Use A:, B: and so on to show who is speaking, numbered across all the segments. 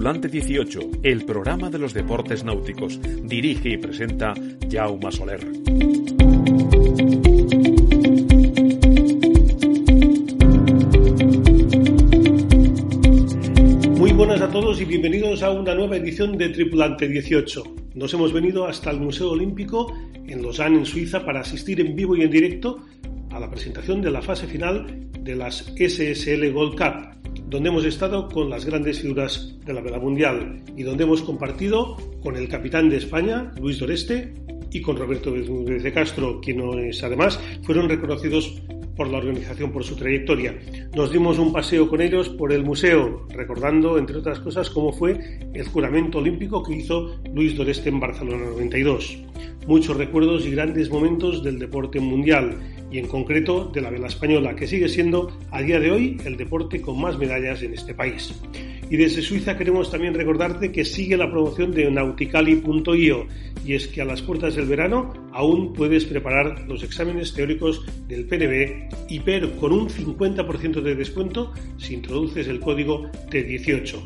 A: Tripulante 18, el programa de los deportes náuticos. Dirige y presenta Jaume Soler.
B: Muy buenas a todos y bienvenidos a una nueva edición de Tripulante 18. Nos hemos venido hasta el Museo Olímpico en Lausanne, en Suiza, para asistir en vivo y en directo a la presentación de la fase final de las SSL Gold Cup, donde hemos estado con las grandes figuras de la vela mundial y donde hemos compartido con el capitán de España, Luis Doreste, y con Roberto de Castro, quienes además fueron reconocidos por la organización por su trayectoria. Nos dimos un paseo con ellos por el museo, recordando, entre otras cosas, cómo fue el juramento olímpico que hizo Luis Doreste en Barcelona 92. Muchos recuerdos y grandes momentos del deporte mundial y en concreto de la vela española, que sigue siendo a día de hoy el deporte con más medallas en este país. Y desde Suiza queremos también recordarte que sigue la promoción de nauticali.io y es que a las puertas del verano aún puedes preparar los exámenes teóricos del PNB y PER con un 50% de descuento si introduces el código T18.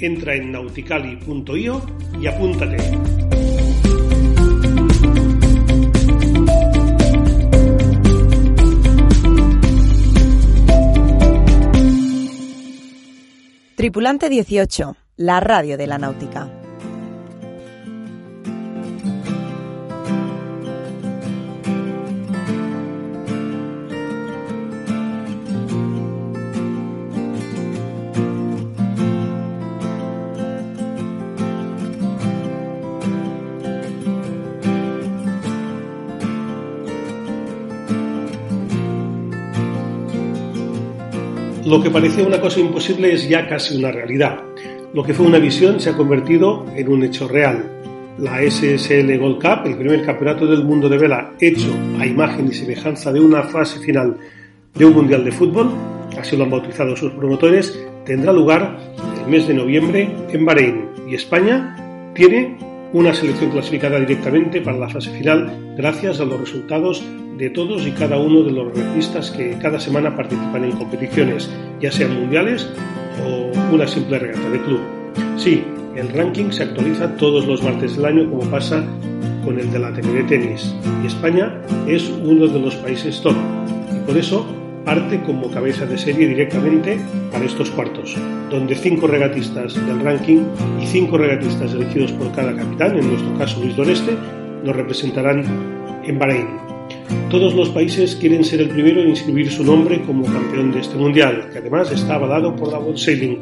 B: Entra en nauticali.io y apúntate.
C: Tripulante 18, la radio de la náutica.
B: Lo que parecía una cosa imposible es ya casi una realidad. Lo que fue una visión se ha convertido en un hecho real. La SSL Gold Cup, el primer campeonato del mundo de vela hecho a imagen y semejanza de una fase final de un mundial de fútbol, así lo han bautizado sus promotores, tendrá lugar el mes de noviembre en Bahrein y España tiene una selección clasificada directamente para la fase final gracias a los resultados de todos y cada uno de los regatistas que cada semana participan en competiciones, ya sean mundiales o una simple regata de club. Sí, el ranking se actualiza todos los martes del año como pasa con el de la ATP de tenis y España es uno de los países top y por eso parte como cabeza de serie directamente para estos cuartos, donde cinco regatistas del ranking y cinco regatistas elegidos por cada capitán, en nuestro caso Luis Doreste, nos representarán en Bahrein. Todos los países quieren ser el primero en inscribir su nombre como campeón de este mundial, que además está avalado por la World Sailing,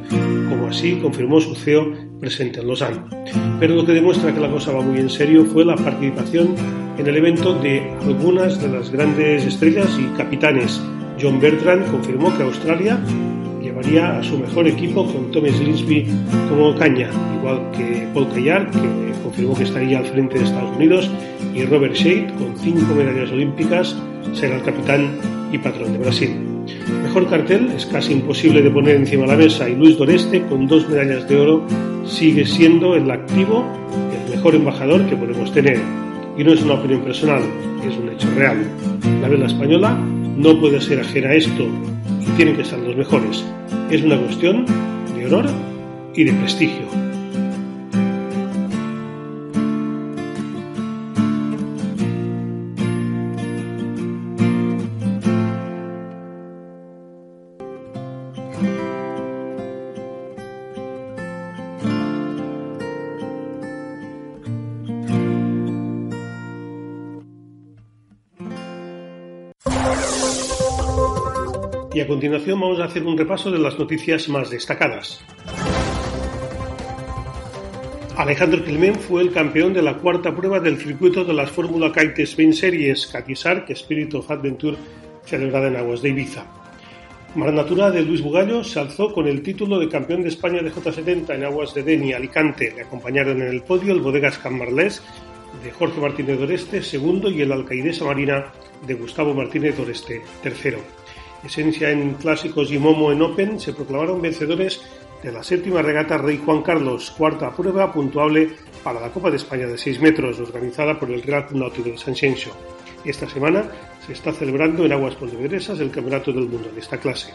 B: como así confirmó su CEO presente en Lausanne. Pero lo que demuestra que la cosa va muy en serio fue la participación en el evento de algunas de las grandes estrellas y capitanes. John Bertrand confirmó que Australia llevaría a su mejor equipo con Thomas Linsby como caña, igual que Paul Callar, que confirmó que estaría al frente de Estados Unidos, y Robert Shade, con cinco medallas olímpicas, será el capitán y patrón de Brasil. Mejor cartel es casi imposible de poner encima de la mesa y Luis Doreste, con dos medallas de oro, sigue siendo el activo, el mejor embajador que podemos tener. Y no es una opinión personal, es un hecho real. La vela española no puede ser ajena a esto y tienen que ser los mejores. Es una cuestión de honor y de prestigio. Continuación vamos a hacer un repaso de las noticias más destacadas. Alejandro Climent fue el campeón de la cuarta prueba del circuito de las Fórmula Kite Spain Series Catisar, que Spirit of Adventure, celebrada en aguas de Ibiza. Mar Natura de Luis Bugallo se alzó con el título de campeón de España de J70 en aguas de Deni, Alicante. Le acompañaron en el podio el Bodegas Cambarlés de Jorge Martínez Doreste, segundo, y el Alcaidesa Marina de Gustavo Martínez Doreste, tercero. Esencia en clásicos y Momo en Open se proclamaron vencedores de la séptima regata Rey Juan Carlos, cuarta prueba puntuable para la Copa de España de 6 metros, organizada por el Real Club de San Xenxo. Esta semana se está celebrando en aguas pontevedresas el Campeonato del Mundo de esta clase.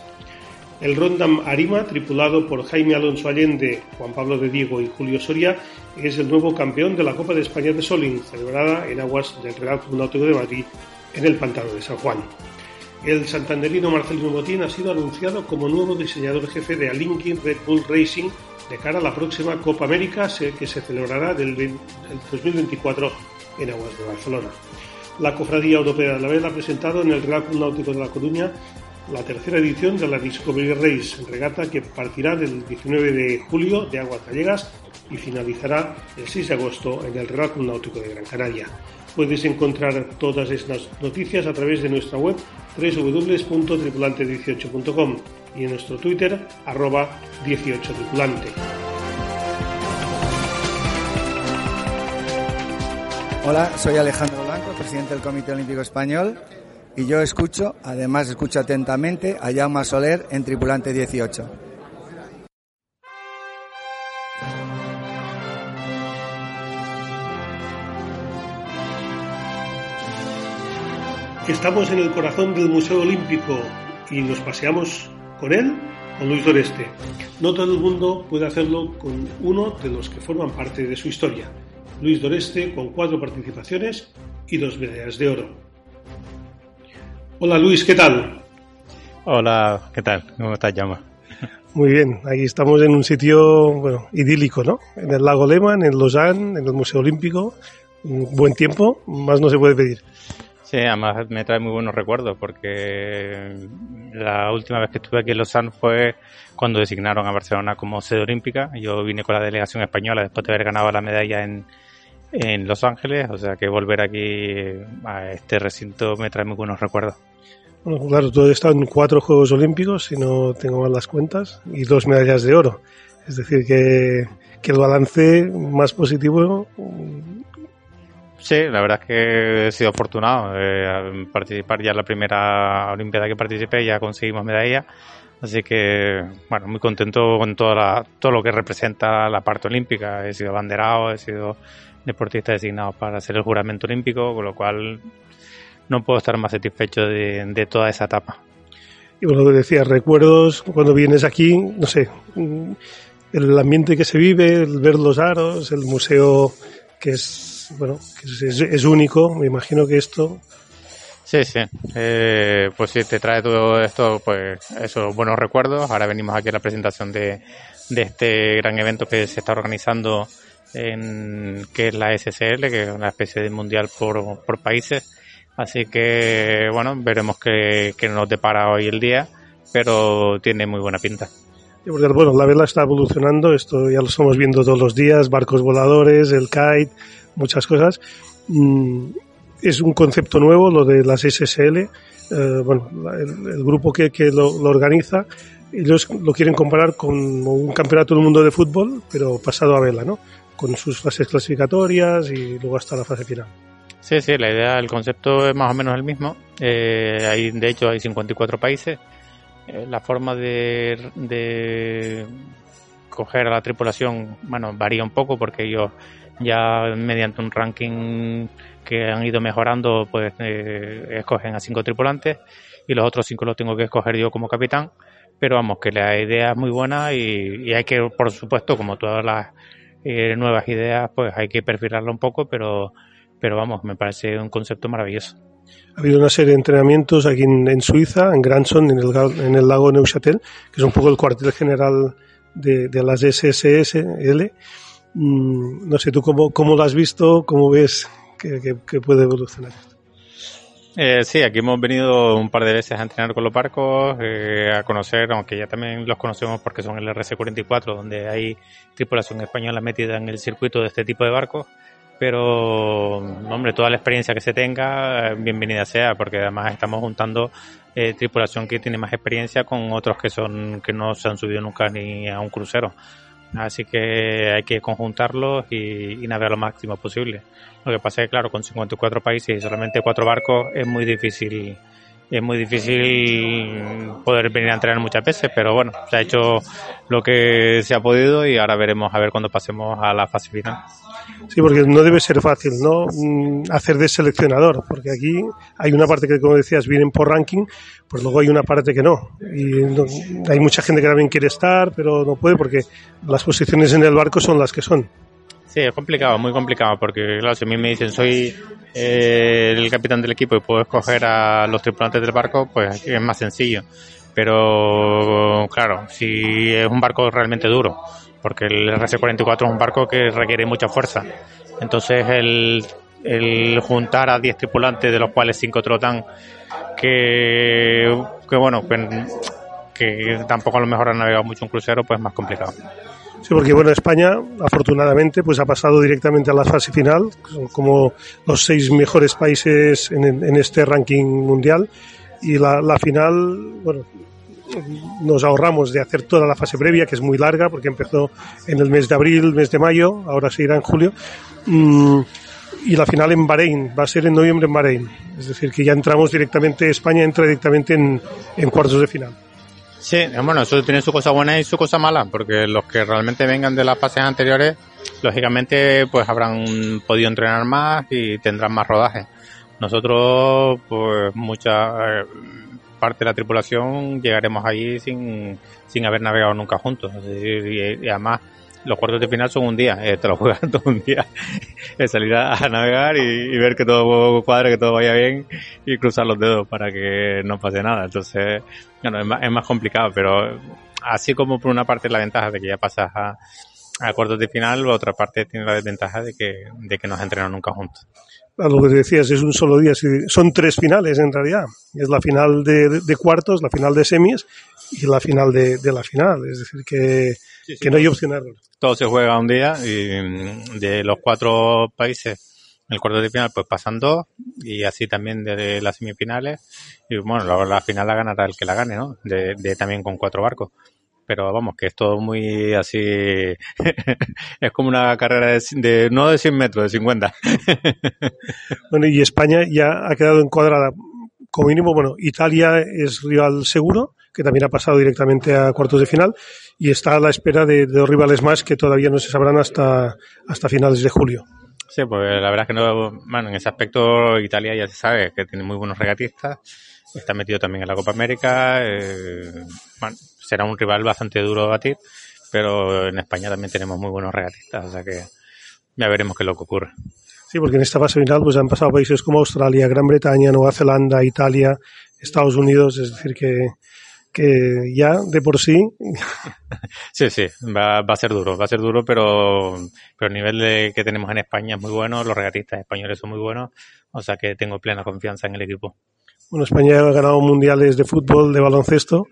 B: El Rondam Arima, tripulado por Jaime Alonso Allende, Juan Pablo de Diego y Julio Soria, es el nuevo campeón de la Copa de España de Soling, celebrada en aguas del Real Club Náutico de Madrid en el Pantano de San Juan. El santanderino Marcelino Botín ha sido anunciado como nuevo diseñador jefe de Alinkin Red Bull Racing de cara a la próxima Copa América que se celebrará del 2024 en aguas de Barcelona. La Cofradía Europea de la Vela ha presentado en el Real Club Náutico de La Coruña la tercera edición de la Discovery Race, regata que partirá del 19 de julio de Aguas Gallegas y finalizará el 6 de agosto en el Real Club Náutico de Gran Canaria. Puedes encontrar todas estas noticias a través de nuestra web www.tripulante18.com y en nuestro Twitter arroba 18tripulante.
D: Hola, soy Alejandro Blanco, presidente del Comité Olímpico Español y yo escucho, además escucho atentamente a Jaume Soler en Tripulante 18.
B: Estamos en el corazón del Museo Olímpico y nos paseamos con él, con Luis Doreste. No todo el mundo puede hacerlo con uno de los que forman parte de su historia. Luis Doreste con cuatro participaciones y dos medallas de oro. Hola Luis, ¿qué tal?
E: Hola, ¿qué tal? ¿Cómo estás, Llama?
B: Muy bien, aquí estamos en un sitio bueno, idílico, ¿no? En el lago Lehmann, en Lausanne, en el Museo Olímpico. buen tiempo, más no se puede pedir.
E: Sí, además me trae muy buenos recuerdos porque la última vez que estuve aquí en Lausanne fue cuando designaron a Barcelona como sede olímpica. Yo vine con la delegación española después de haber ganado la medalla en, en Los Ángeles, o sea que volver aquí a este recinto me trae muy buenos recuerdos.
B: Claro, tú has estado en cuatro Juegos Olímpicos, si no tengo mal las cuentas, y dos medallas de oro. Es decir, que, que el balance más positivo.
E: Sí, la verdad es que he sido afortunado. Eh, participar ya en la primera Olimpiada que participé, ya conseguimos medalla. Así que, bueno, muy contento con toda la, todo lo que representa la parte olímpica. He sido abanderado, he sido deportista designado para hacer el juramento olímpico, con lo cual no puedo estar más satisfecho de, toda esa etapa.
B: Y bueno, lo que decías, recuerdos cuando vienes aquí, no sé, el ambiente que se vive, el ver los aros, el museo que es, bueno, que es, único, me imagino que esto...
E: Sí, sí, eh, pues sí, te trae todo esto, pues esos buenos recuerdos. Ahora venimos aquí a la presentación de, de este gran evento que se está organizando en que es la SSL, que es una especie de mundial por, por países. Así que, bueno, veremos qué, nos depara hoy el día, pero tiene muy buena pinta.
B: Bueno, la vela está evolucionando, esto ya lo estamos viendo todos los días, barcos voladores, el kite, muchas cosas. Mm, es un concepto nuevo, lo de las SSL. Eh, bueno, el, grupo que, que lo, organiza, ellos lo quieren comparar con un campeonato del mundo de fútbol, pero pasado a vela, ¿no? con sus fases clasificatorias y luego hasta la fase final.
E: Sí, sí, la idea, el concepto es más o menos el mismo. Eh, hay, de hecho, hay 54 países. Eh, la forma de, de coger a la tripulación, bueno, varía un poco porque ellos ya mediante un ranking que han ido mejorando, pues eh, escogen a cinco tripulantes y los otros cinco los tengo que escoger yo como capitán. Pero vamos, que la idea es muy buena y, hay que, por supuesto, como todas las eh, nuevas ideas, pues hay que perfilarlo un poco, pero, pero vamos, me parece un concepto maravilloso.
B: Ha habido una serie de entrenamientos aquí en, Suiza, en Granson, en el, en el lago Neuchâtel, que es un poco el cuartel general de, de las SSSL. Mm, no sé, ¿tú cómo, cómo lo has visto? ¿Cómo ves que, puede evolucionar esto?
E: Eh, sí, aquí hemos venido un par de veces a entrenar con los barcos, eh, a conocer, aunque ya también los conocemos porque son el RC-44, donde hay tripulación española metida en el circuito de este tipo de barcos. Pero, hombre, toda la experiencia que se tenga, bienvenida sea, porque además estamos juntando eh, tripulación que tiene más experiencia con otros que son que no se han subido nunca ni a un crucero. Así que hay que conjuntarlos y, y navegar lo máximo posible. Lo que pasa es que, claro, con 54 países y solamente cuatro barcos es muy difícil es muy difícil poder venir a entrenar muchas veces, pero bueno, se ha hecho lo que se ha podido y ahora veremos a ver cuando pasemos a la fase final.
B: Sí, porque no debe ser fácil, ¿no? Mm, hacer de seleccionador, porque aquí hay una parte que, como decías, vienen por ranking, pues luego hay una parte que no. Y hay mucha gente que también quiere estar, pero no puede porque las posiciones en el barco son las que son.
E: Sí, es complicado, muy complicado, porque claro, si a mí me dicen soy eh, el capitán del equipo y puedo escoger a los tripulantes del barco, pues es más sencillo. Pero claro, si es un barco realmente duro, porque el RC-44 es un barco que requiere mucha fuerza. Entonces el, el juntar a 10 tripulantes, de los cuales 5 trotan, que, que bueno, que tampoco a lo mejor han navegado mucho un crucero, pues es más complicado.
B: Sí, porque bueno, España afortunadamente pues ha pasado directamente a la fase final, como los seis mejores países en, en este ranking mundial y la, la, final, bueno, nos ahorramos de hacer toda la fase previa, que es muy larga, porque empezó en el mes de abril, mes de mayo, ahora se irá en julio. Mm, y la final en Bahrein, va a ser en noviembre en Bahrein. Es decir, que ya entramos directamente, España entra directamente en, cuartos de final.
E: Sí, bueno, eso tiene su cosa buena y su cosa mala, porque los que realmente vengan de las fases anteriores, lógicamente, pues habrán podido entrenar más y tendrán más rodaje. Nosotros, pues mucha eh, parte de la tripulación llegaremos allí sin, sin haber navegado nunca juntos. y, además, los cuartos de final son un día, eh, te lo todo un día, es salir a, navegar y, ver que todo cuadre, que todo vaya bien y cruzar los dedos para que no pase nada. Entonces, bueno, es más, es más complicado, pero así como por una parte la ventaja de que ya pasas a, a cuartos de final, por otra parte tiene la desventaja de que, de que no se entrenan nunca juntos.
B: A lo que te decías, es un solo día, son tres finales en realidad. Es la final de, de cuartos, la final de semis y la final de, de la final. Es decir, que, sí, sí, que no hay opción.
E: Todo se juega un día y de los cuatro países, en el cuarto de final, pues pasan dos y así también de las semifinales. Y bueno, la, la final la ganará el que la gane, ¿no? De, de también con cuatro barcos pero vamos, que es todo muy así, es como una carrera de, de, no de 100 metros, de 50.
B: bueno, y España ya ha quedado encuadrada, como mínimo, bueno, Italia es rival seguro, que también ha pasado directamente a cuartos de final, y está a la espera de, de dos rivales más que todavía no se sabrán hasta, hasta finales de julio.
E: Sí, pues la verdad es que no, bueno, en ese aspecto Italia ya se sabe que tiene muy buenos regatistas, está metido también en la Copa América, eh, bueno, será un rival bastante duro a batir, pero en España también tenemos muy buenos regatistas, o sea que ya veremos qué es lo que ocurre.
B: Sí, porque en esta fase final pues han pasado países como Australia, Gran Bretaña, Nueva Zelanda, Italia, Estados Unidos, es decir que que ya de por sí.
E: Sí, sí, va, va, a ser duro, va a ser duro, pero, pero el nivel de, que tenemos en España es muy bueno, los regatistas españoles son muy buenos, o sea que tengo plena confianza en el equipo.
B: Bueno, España ha ganado mundiales de fútbol, de baloncesto,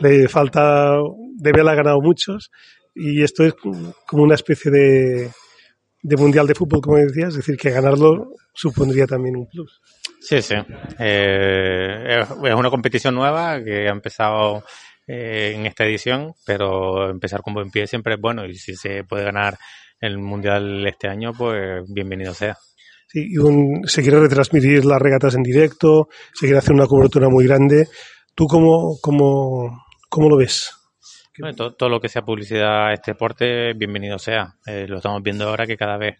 B: le falta, de Vela ha ganado muchos, y esto es como una especie de, de mundial de fútbol, como decías, es decir, que ganarlo supondría también un plus.
E: Sí, sí. Eh, es una competición nueva que ha empezado eh, en esta edición, pero empezar con buen pie siempre es bueno y si se puede ganar el mundial este año, pues bienvenido sea.
B: Y un, se quiere retransmitir las regatas en directo, se quiere hacer una cobertura muy grande. ¿Tú cómo, cómo, cómo lo ves?
E: Bueno, todo, todo, lo que sea publicidad a este deporte, bienvenido sea. Eh, lo estamos viendo ahora que cada vez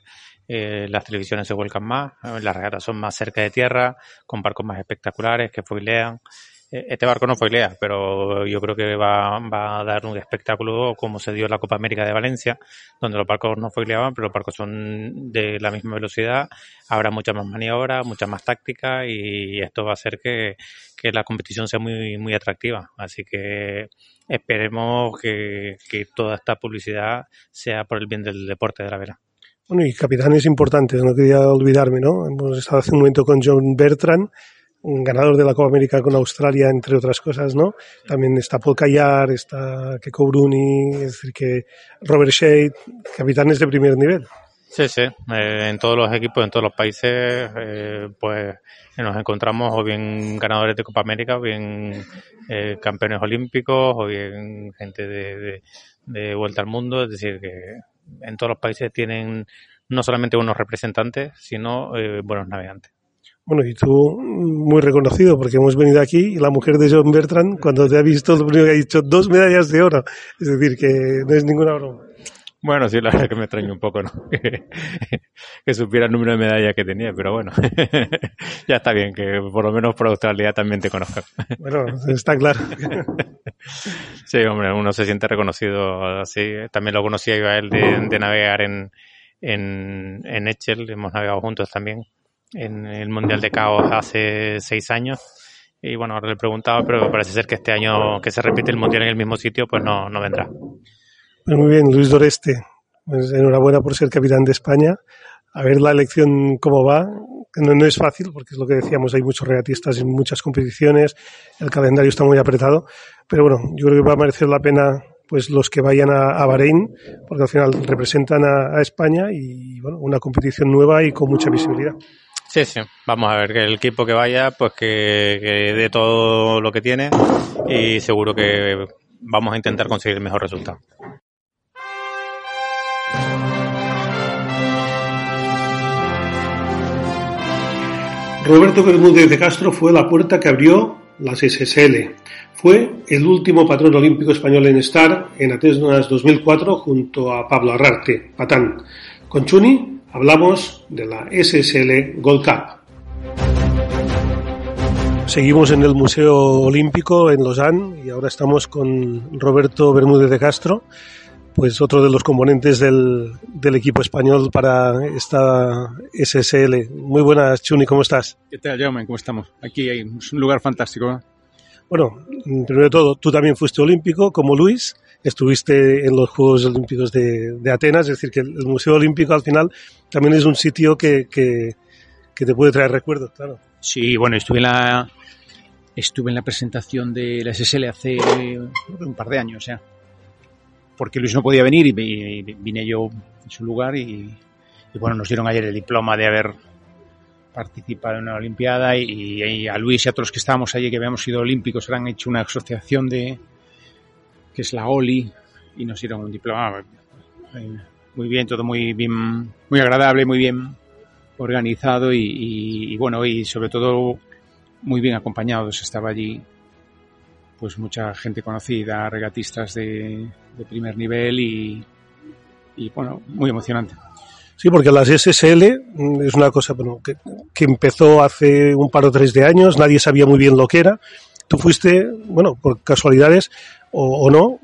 E: eh, las televisiones se vuelcan más, las regatas son más cerca de tierra, con barcos más espectaculares que foilean. Este barco no foilea, pero yo creo que va, a dar un espectáculo como se dio en la Copa América de Valencia, donde los barcos no foileaban, pero los barcos son de la misma velocidad, habrá mucha más maniobra, mucha más táctica y esto va a hacer que, que la competición sea muy, muy atractiva. Así que esperemos que, que toda esta publicidad sea por el bien del deporte de la vera.
B: Bueno, y capitanes importantes, no quería olvidarme, ¿no? Hemos estado hace un momento con John Bertrand, ganador de la Copa América con Australia, entre otras cosas, ¿no? También está Paul Callar, está Keiko Bruni, es decir, que Robert Shade, capitanes de primer nivel.
E: Sí, sí, eh, en todos los equipos, en todos los países, eh, pues nos encontramos o bien ganadores de Copa América, o bien eh, campeones olímpicos, o bien gente de, de, de vuelta al mundo, es decir, que en todos los países tienen no solamente buenos representantes, sino eh, buenos navegantes.
B: Bueno, y tú muy reconocido porque hemos venido aquí y la mujer de John Bertrand, cuando te ha visto, lo primero que ha dicho, dos medallas de oro. Es decir, que no es ninguna broma.
E: Bueno, sí, la verdad que me extraño un poco, ¿no? que supiera el número de medallas que tenía, pero bueno, ya está bien, que por lo menos por Australia también te conozcan.
B: bueno, está claro.
E: sí, hombre, uno se siente reconocido así. También lo conocía yo a él de, de navegar en, en, en Echel, hemos navegado juntos también en el Mundial de Caos hace seis años. Y bueno, ahora le preguntaba, pero parece ser que este año que se repite el Mundial en el mismo sitio, pues no, no vendrá.
B: Pues muy bien, Luis Doreste. Pues enhorabuena por ser capitán de España. A ver la elección cómo va. No, no, es fácil, porque es lo que decíamos, hay muchos regatistas en muchas competiciones, el calendario está muy apretado, pero bueno, yo creo que va a merecer la pena pues los que vayan a, a Bahrein, porque al final representan a, a España y bueno, una competición nueva y con mucha visibilidad.
E: Sí, sí. Vamos a ver que el equipo que vaya, pues que, que dé todo lo que tiene y seguro que vamos a intentar conseguir el mejor resultado.
B: Roberto Bermúdez de Castro fue la puerta que abrió las SSL. Fue el último patrón olímpico español en estar en Atenas 2004 junto a Pablo Arrarte, Patán. Con Chuni hablamos de la SSL Gold Cup. Seguimos en el Museo Olímpico en Lausanne y ahora estamos con Roberto Bermúdez de Castro, pues otro de los componentes del, del, equipo español para esta SSL. Muy buenas, Chuni, ¿cómo estás?
F: ¿Qué tal, Jaume? ¿Cómo estamos? Aquí hay, es un lugar fantástico. ¿eh?
B: Bueno, primero de todo, tú también fuiste olímpico, como Luis, estuviste en los Juegos Olímpicos de, Atenas, es decir, que el Museo Olímpico al final también es un sitio que, que, te puede traer recuerdos, claro.
F: Sí, bueno, estuve en la estuve en la presentación de la SSL hace un par de años ya. Porque Luis no podía venir y vine yo en su lugar y bueno, nos dieron ayer el diploma de haber participado en una Olimpiada y, a Luis y a los que estábamos allí que habíamos sido olímpicos han hecho una asociación de que es la OLI y nos dieron un diploma muy bien, todo muy bien, muy agradable, muy bien organizado y bueno, y sobre todo muy bien acompañados. Estaba allí pues mucha gente conocida, regatistas de, de primer nivel y, y, bueno, muy emocionante.
B: Sí, porque las SSL es una cosa bueno, que, empezó hace un par o tres de años, nadie sabía muy bien lo que era. Tú fuiste, bueno, por casualidades o, o no,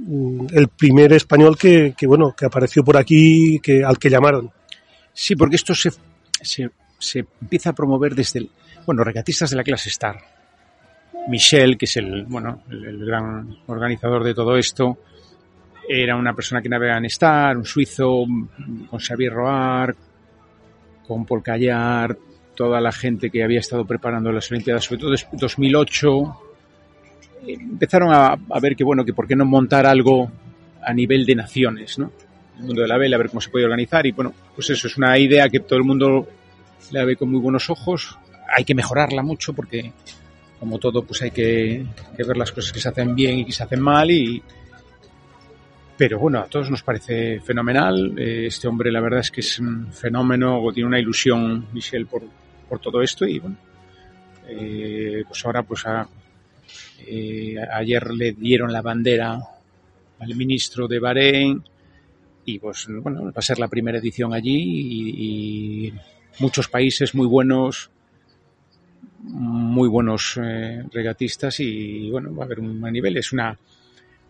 B: el primer español que, bueno, que apareció por aquí, que, al que llamaron.
F: Sí, porque esto se, se, se empieza a promover desde el, bueno, regatistas de la clase Star. Michel, que es el, bueno, el, gran organizador de todo esto, era una persona que navega en Star, un suizo, con Xavier Roar, con Paul Callar, toda la gente que había estado preparando las Olimpiadas, sobre todo desde 2008, empezaron a, a, ver que, bueno, que por qué no montar algo a nivel de naciones, ¿no? El mundo de la vela, a ver cómo se puede organizar y, bueno, pues eso es una idea que todo el mundo la ve con muy buenos ojos, hay que mejorarla mucho porque como todo pues hay que, que, ver las cosas que se hacen bien y que se hacen mal y pero bueno a todos nos parece fenomenal este hombre la verdad es que es un fenómeno tiene una ilusión Michel por, por todo esto y bueno eh, pues ahora pues a, eh, ayer le dieron la bandera al ministro de Bahrein y pues bueno va a ser la primera edición allí y, y muchos países muy buenos muy buenos eh, regatistas y bueno, va a haber un buen nivel. Es una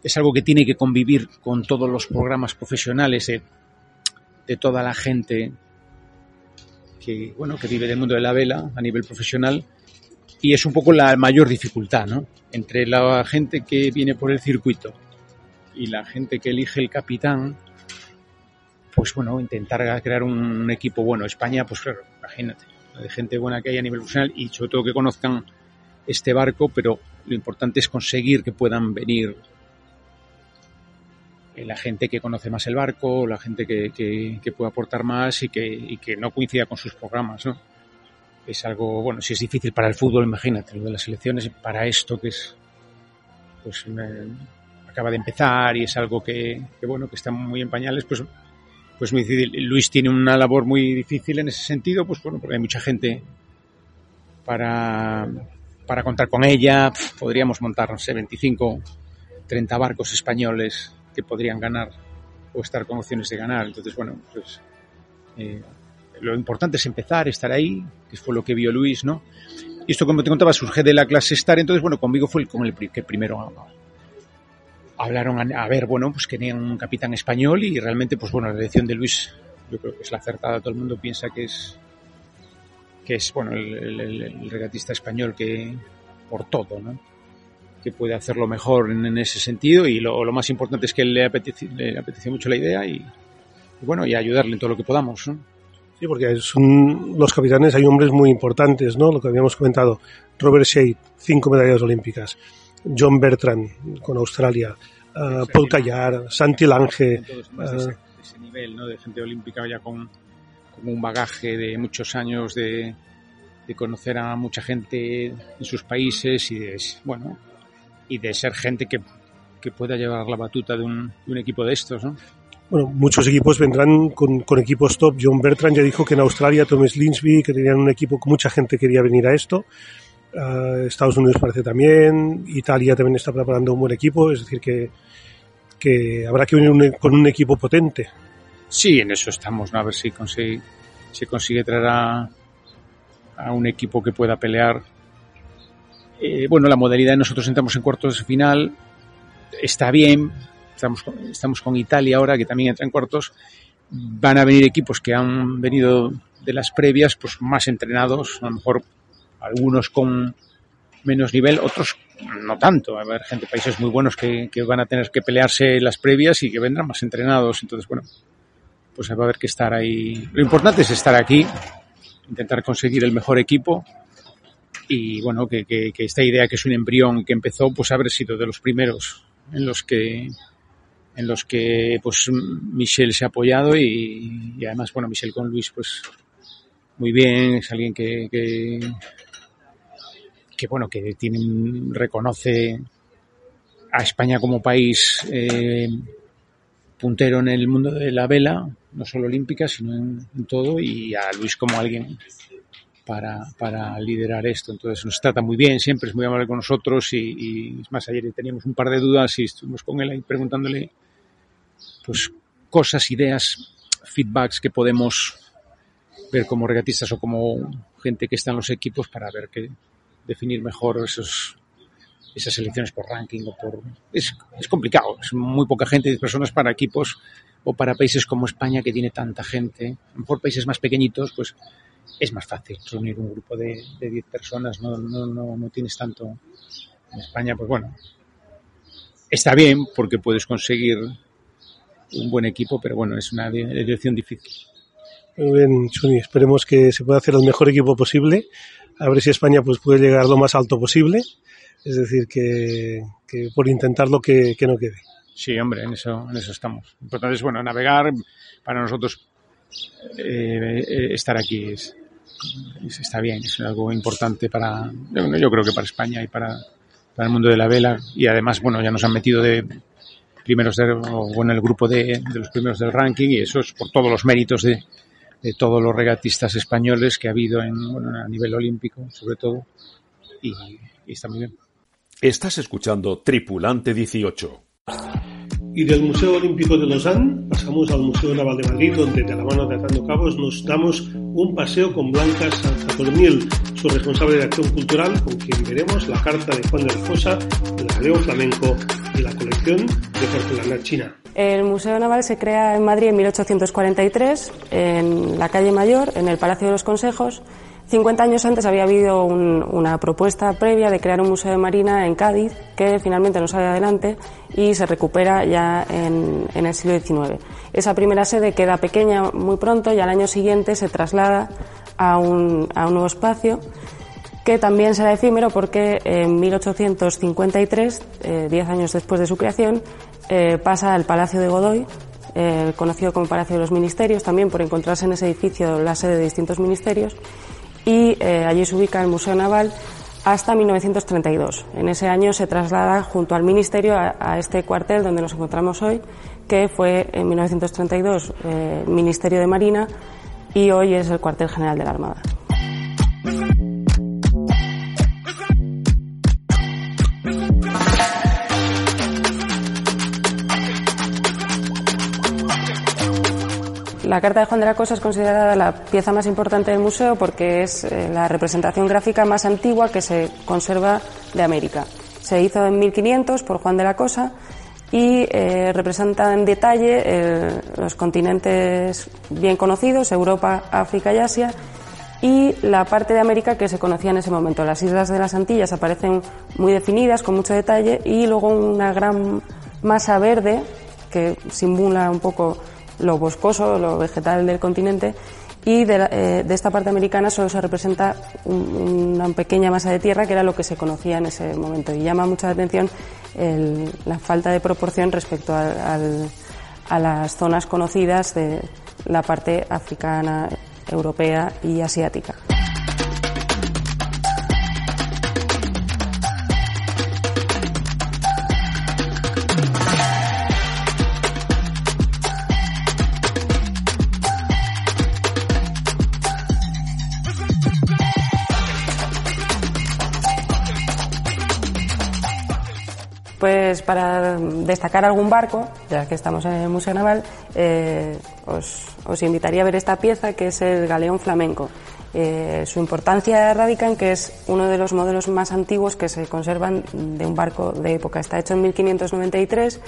F: es algo que tiene que convivir con todos los programas profesionales de, toda la gente que bueno, que vive del mundo de la vela a nivel profesional y es un poco la mayor dificultad, ¿no? Entre la gente que viene por el circuito y la gente que elige el capitán, pues bueno, intentar crear un equipo bueno. España, pues claro, imagínate, de gente buena que hay a nivel profesional y sobre todo que conozcan este barco, pero lo importante es conseguir que puedan venir la gente que conoce más el barco, la gente que, que, que puede aportar más y que, y que, no coincida con sus programas, ¿no? Es algo, bueno, si es difícil para el fútbol, imagínate, lo de las elecciones, para esto que es, pues, acaba de empezar y es algo que, que, bueno, que está muy en pañales, pues pues muy difícil. Luis tiene una labor muy difícil en ese sentido, pues bueno, porque hay mucha gente para, para contar con ella. Podríamos montar, no sé, 25, 30 barcos españoles que podrían ganar o estar con opciones de ganar. Entonces, bueno, pues eh, lo importante es empezar, estar ahí, que fue lo que vio Luis, ¿no? Y esto, como te contaba, surge de la clase Star, entonces, bueno, conmigo fue el, con el que primero hablaron a, ver, bueno, pues querían un capitán español y realmente, pues bueno, la elección de Luis yo creo que es la acertada, todo el mundo piensa que es que es, bueno, el, regatista español que, por todo, ¿no? Que puede hacerlo mejor en, ese sentido y lo, más importante es que le apetece, le apetece mucho la idea y, bueno, y ayudarle en todo lo que podamos. ¿no?
B: Sí, porque son los capitanes, hay hombres muy importantes, ¿no? Lo que habíamos comentado. Robert Shea, cinco medallas olímpicas. John Bertrand con Australia. Uh, Paul Callar, Santi Lange.
F: Uh, ese, ese, nivel, ¿no? De gente olímpica ya con, con un bagaje de muchos años de, de, conocer a mucha gente en sus países y de, bueno, y de ser gente que, que pueda llevar la batuta de un, de un equipo de estos, ¿no?
B: bueno, muchos equipos vendrán con, con, equipos top. John Bertrand ya dijo que en Australia, Thomas Linsby, que tenían un equipo que mucha gente quería venir a esto. Uh, Estados Unidos parece también. Italia también está preparando un buen equipo. Es decir, que, que habrá que venir un, con un equipo potente.
F: Sí, en eso estamos, ¿no? A ver si consigue, si consigue traer a, a un equipo que pueda pelear. Eh, bueno, la modalidad nosotros entramos en cuartos de final. Está bien, estamos, estamos con Italia ahora, que también entra en cuartos, van a venir equipos que han venido de las previas, pues más entrenados, a lo mejor algunos con menos nivel, otros no tanto. Va a haber gente, países muy buenos que, que van a tener que pelearse las previas y que vendrán más entrenados. Entonces, bueno, pues va a haber que estar ahí. Lo importante es estar aquí, intentar conseguir el mejor equipo y bueno, que, que, que esta idea que es un embrión que empezó, pues haber sido de los primeros en los que en los que pues Michel se ha apoyado y, y, además bueno Michel con Luis pues muy bien es alguien que que, que bueno que tiene reconoce a España como país eh, puntero en el mundo de la vela no solo olímpica sino en todo y a Luis como alguien para, para, liderar esto. Entonces nos trata muy bien, siempre es muy amable con nosotros y, y es más, ayer teníamos un par de dudas y estuvimos con él ahí preguntándole pues cosas, ideas, feedbacks que podemos ver como regatistas o como gente que está en los equipos para ver que definir mejor esos esas selecciones por ranking o por es, es complicado, es muy poca gente, de personas para equipos o para países como España que tiene tanta gente, mejor países más pequeñitos, pues es más fácil reunir un grupo de, de 10 personas, no, no, no, no tienes tanto en España, pues bueno, está bien porque puedes conseguir un buen equipo, pero bueno, es una dirección difícil.
B: Muy bien, Chuni, esperemos que se pueda hacer el mejor equipo posible, a ver si España pues puede llegar lo más alto posible, es decir, que, que por intentarlo que, que, no quede.
F: Sí, hombre, en eso, en eso estamos. Lo importante es, bueno, navegar, para nosotros eh, eh, estar aquí es, está bien, es algo importante para, yo, creo que para España y para, para el mundo de la vela, y además, bueno, ya nos han metido de primeros de, o en el grupo de, de, los primeros del ranking y eso es por todos los méritos de, de todos los regatistas españoles que ha habido en, bueno, a nivel olímpico, sobre todo, y está muy bien.
A: Estás escuchando Tripulante 18.
B: Y del Museo Olímpico de Lausanne pasamos al Museo Naval de Madrid, donde de la mano de Atando Cabos nos damos un paseo con Blanca Sanzatornil, su responsable de acción cultural, con quien veremos la carta de Juan de la Fosa, el jaleo flamenco y la colección de porcelana china.
G: El Museo Naval se crea en Madrid en 1843, en la calle Mayor, en el Palacio de los Consejos. 50 años antes había habido un, una propuesta previa de crear un museo de marina en Cádiz, que finalmente no sale adelante y se recupera ya en, el siglo XIX. Esa primera sede queda pequeña muy pronto y al año siguiente se traslada a un, a un nuevo espacio que también será efímero porque en 1853, eh, diez años después de su creación, eh, pasa al Palacio de Godoy, eh, conocido como Palacio de los Ministerios, también por encontrarse en ese edificio la sede de distintos ministerios, y eh, allí se ubica el Museo Naval hasta 1932. En ese año se traslada junto al Ministerio a, este cuartel donde nos encontramos hoy, que fue en 1932 eh, Ministerio de Marina y hoy es el cuartel general de la Armada. La Carta de Juan de la Cosa es considerada la pieza más importante del museo porque es eh, la representación gráfica más antigua que se conserva de América. Se hizo en 1500 por Juan de la Cosa y eh, representa en detalle eh, los continentes bien conocidos, Europa, África y Asia, y la parte de América que se conocía en ese momento. Las islas de las Antillas aparecen muy definidas, con mucho detalle, y luego una gran masa verde que simula un poco lo boscoso, lo vegetal del continente, y de, eh, esta parte americana solo se representa una pequeña masa de tierra que era lo que se conocía en ese momento. Y llama mucha atención la falta de proporción respecto a las zonas conocidas de la parte africana, europea y asiática. Pues para destacar algún barco, ya que estamos en el Museo Naval, eh, os, invitaría a ver esta pieza que es el Galeón Flamenco. Eh, su importancia radica en que es uno de los modelos más antiguos que se conservan de un barco de época. Está hecho en 1593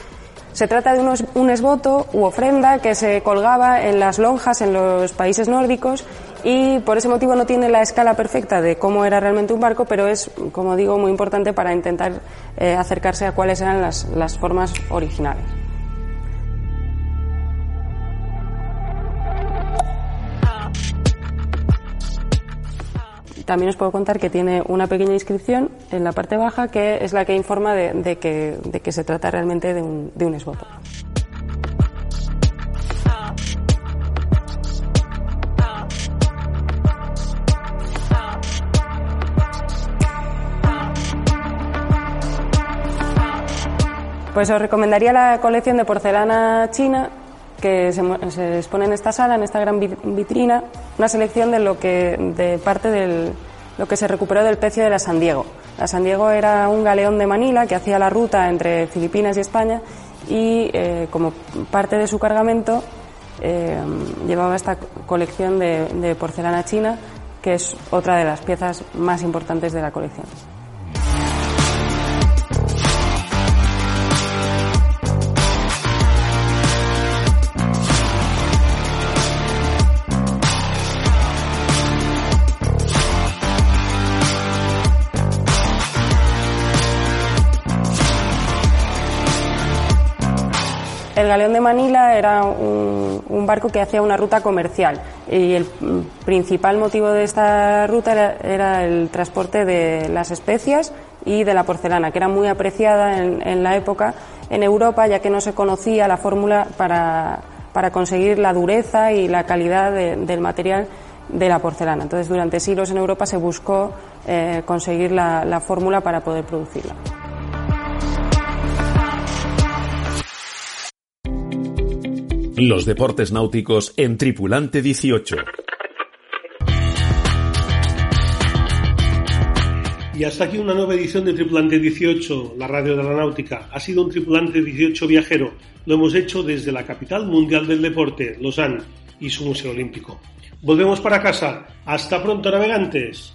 G: se trata de un esboto u ofrenda que se colgaba en las lonjas en los países nórdicos y por ese motivo no tiene la escala perfecta de cómo era realmente un barco, pero es, como digo, muy importante para intentar eh, acercarse a cuáles eran las formas originales. También os puedo contar que tiene una pequeña inscripción en la parte baja que es la que informa de, que, se trata realmente de un, de. Pues os recomendaría la colección de porcelana china que se, expone en esta sala, en esta gran vitrina, una selección de lo que de parte de lo que se recuperó del pecio de la San Diego. La San Diego era un galeón de Manila que hacía la ruta entre Filipinas y España y eh, como parte de su cargamento eh, llevaba esta colección de porcelana china que es otra de las piezas más importantes de la colección. El galeón de Manila era un, barco que hacía una ruta comercial y el principal motivo de esta ruta era, el transporte de las especias y de la porcelana, que era muy apreciada en, la época en Europa, ya que no se conocía la fórmula para, conseguir la dureza y la calidad del material de la porcelana. Entonces, durante siglos en Europa se buscó eh, conseguir la fórmula para poder producirla.
A: Los deportes náuticos en Tripulante 18.
B: Y hasta aquí una nueva edición de Tripulante 18, la radio de la náutica. Ha sido un Tripulante 18 viajero. Lo hemos hecho desde la capital mundial del deporte, Lausanne, y su Museo Olímpico. Volvemos para casa. Hasta pronto, navegantes.